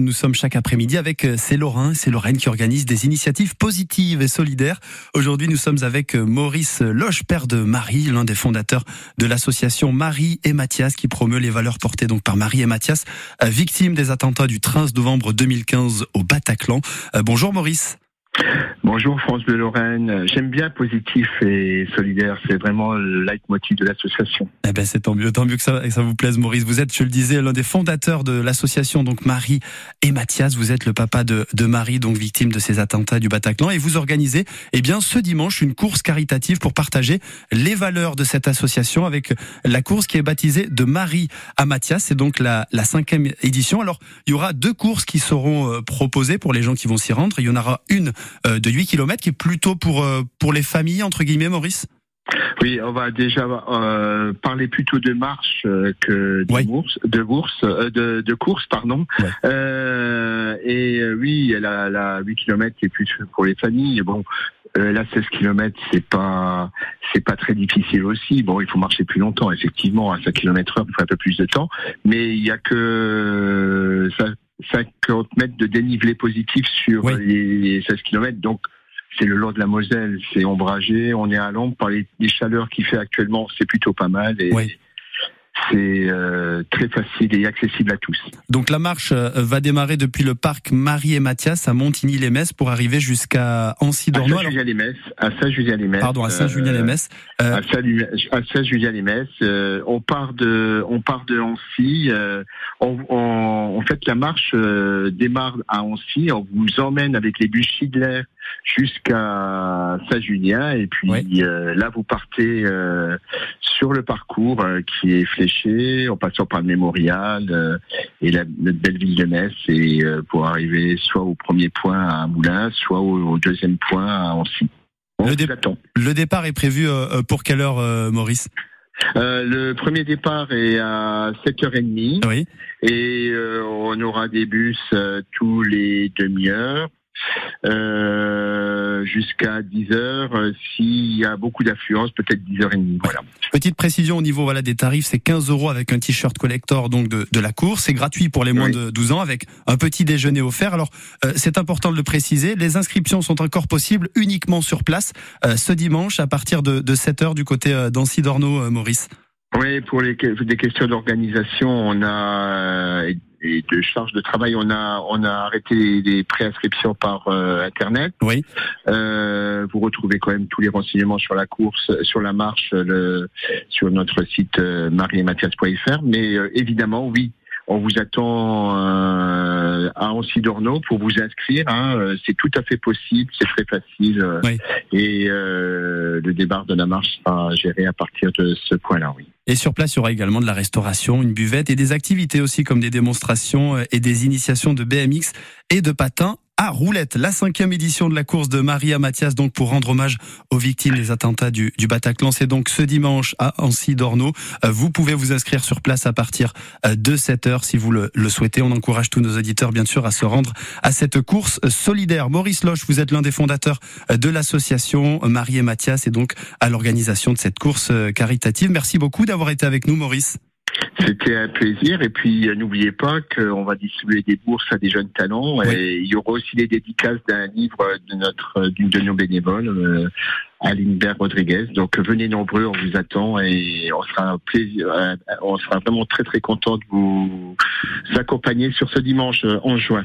Nous sommes chaque après-midi avec euh, ces Lorrains, c'est Lorraine qui organise des initiatives positives et solidaires. Aujourd'hui, nous sommes avec euh, Maurice Loche, père de Marie, l'un des fondateurs de l'association Marie et Mathias qui promeut les valeurs portées donc par Marie et Mathias, euh, victimes des attentats du 13 novembre 2015 au Bataclan. Bonjour Maurice. Bonjour France de Lorraine. J'aime bien positif et solidaire. C'est vraiment le leitmotiv de l'association. Eh ben c'est tant mieux, tant mieux que ça, vous plaise, Maurice. Vous êtes, je le disais, l'un des fondateurs de l'association donc Marie et Mathias. Vous êtes le papa de, Marie, donc victime de ces attentats du Bataclan, et vous organisez, eh bien, ce dimanche, une course caritative pour partager les valeurs de cette association avec la course qui est baptisée de Marie à Mathias. C'est donc la, cinquième édition. Alors, il y aura deux courses qui seront euh, proposées pour les gens qui vont s'y rendre. Il y en aura une de 8 km qui est plutôt pour, euh, pour les familles, entre guillemets, Maurice? Oui, on va déjà euh, parler plutôt de marche que de course, de course, de, de, course, pardon. et oui, la, la 8 km qui est plus pour les familles. Bon, la 16 km, c'est pas c'est pas très difficile aussi. Bon, il faut marcher plus longtemps, effectivement, à 5 km heure, il faut un peu plus de temps. Mais il y a que ça 50 mètres de dénivelé positif sur les 16 km. Donc, c'est le long de la Moselle, c'est ombragé, on est à l'ombre par les, chaleurs qu'il fait actuellement, c'est plutôt pas mal. Et, c'est euh, très facile et accessible à tous. Donc la marche euh, va démarrer depuis le parc Marie et Mathias à Montigny-les-Messes pour arriver jusqu'à Ancy-Dornois. À Saint-Julien-les-Messes. À Saint-Julien-les-Messes. Pardon, à Saint-Julien-les-Messes. Euh, à Saint-Julien-les-Messes. on part de, on part de Ancy. on, on, en fait, la marche démarre à Ancy. On vous emmène avec les bus Schindler jusqu'à Saint-Julien et puis là vous partez sur le parcours qui est fléché en passant par le mémorial euh, et la, notre belle ville de Metz, et euh, pour arriver soit au premier point à Moulins, soit au, deuxième point à Ancy. le, départ est prévu euh, pour quelle heure, Maurice? Le premier départ est à 7h30 oui. et on aura des bus tous les demi-heures. Euh, jusqu'à 10 heures. Euh, s'il y a beaucoup d'affluence, peut-être 10h30. Voilà. Petite précision au niveau voilà des tarifs, c'est 15 euros avec un t-shirt collector donc de, de la course. C'est gratuit pour les moins de 12 ans avec un petit déjeuner offert. Alors euh, c'est important de le préciser, les inscriptions sont encore possibles uniquement sur place ce dimanche à partir de, de 7 heures du côté d'Ancy Dorno, Maurice. Oui, pour les des questions d'organisation, on a de charge de travail, on a on a arrêté les préinscriptions par euh, internet. Oui. Euh, vous retrouvez quand même tous les renseignements sur la course, sur la marche, le, sur notre site euh, mariemathias.fr. Mais euh, évidemment, oui, on vous attend euh, à Ancy Dorno pour vous inscrire. Hein. Euh, c'est tout à fait possible, c'est très facile. Euh, et le départ de la marche sera géré à partir de ce point-là, oui. Et sur place, il y aura également de la restauration, une buvette et des activités aussi comme des démonstrations et des initiations de BMX et de patins à Roulette, la cinquième édition de la course de Maria Mathias, donc pour rendre hommage aux victimes des attentats du, du Bataclan. C'est donc ce dimanche à Ancy-Dorno. Euh, vous pouvez vous inscrire sur place à partir euh, de 7 heures si vous le, le, souhaitez. On encourage tous nos auditeurs, bien sûr, à se rendre à cette course solidaire. Maurice Loche, vous êtes l'un des fondateurs euh, de l'association Marie et Mathias et donc à l'organisation de cette course caritative. Merci beaucoup d'avoir été avec nous, Maurice. C'était un plaisir. Et puis, euh, n'oubliez pas qu'on va distribuer des bourses à des jeunes talents. Et il y aura aussi des dédicaces d'un livre de notre, d'une de nos bénévoles, euh, Aline Berg Rodriguez. Donc, venez nombreux, on vous attend et on sera un plaisir, euh, on sera vraiment très, très content de vous accompagner sur ce dimanche en juin.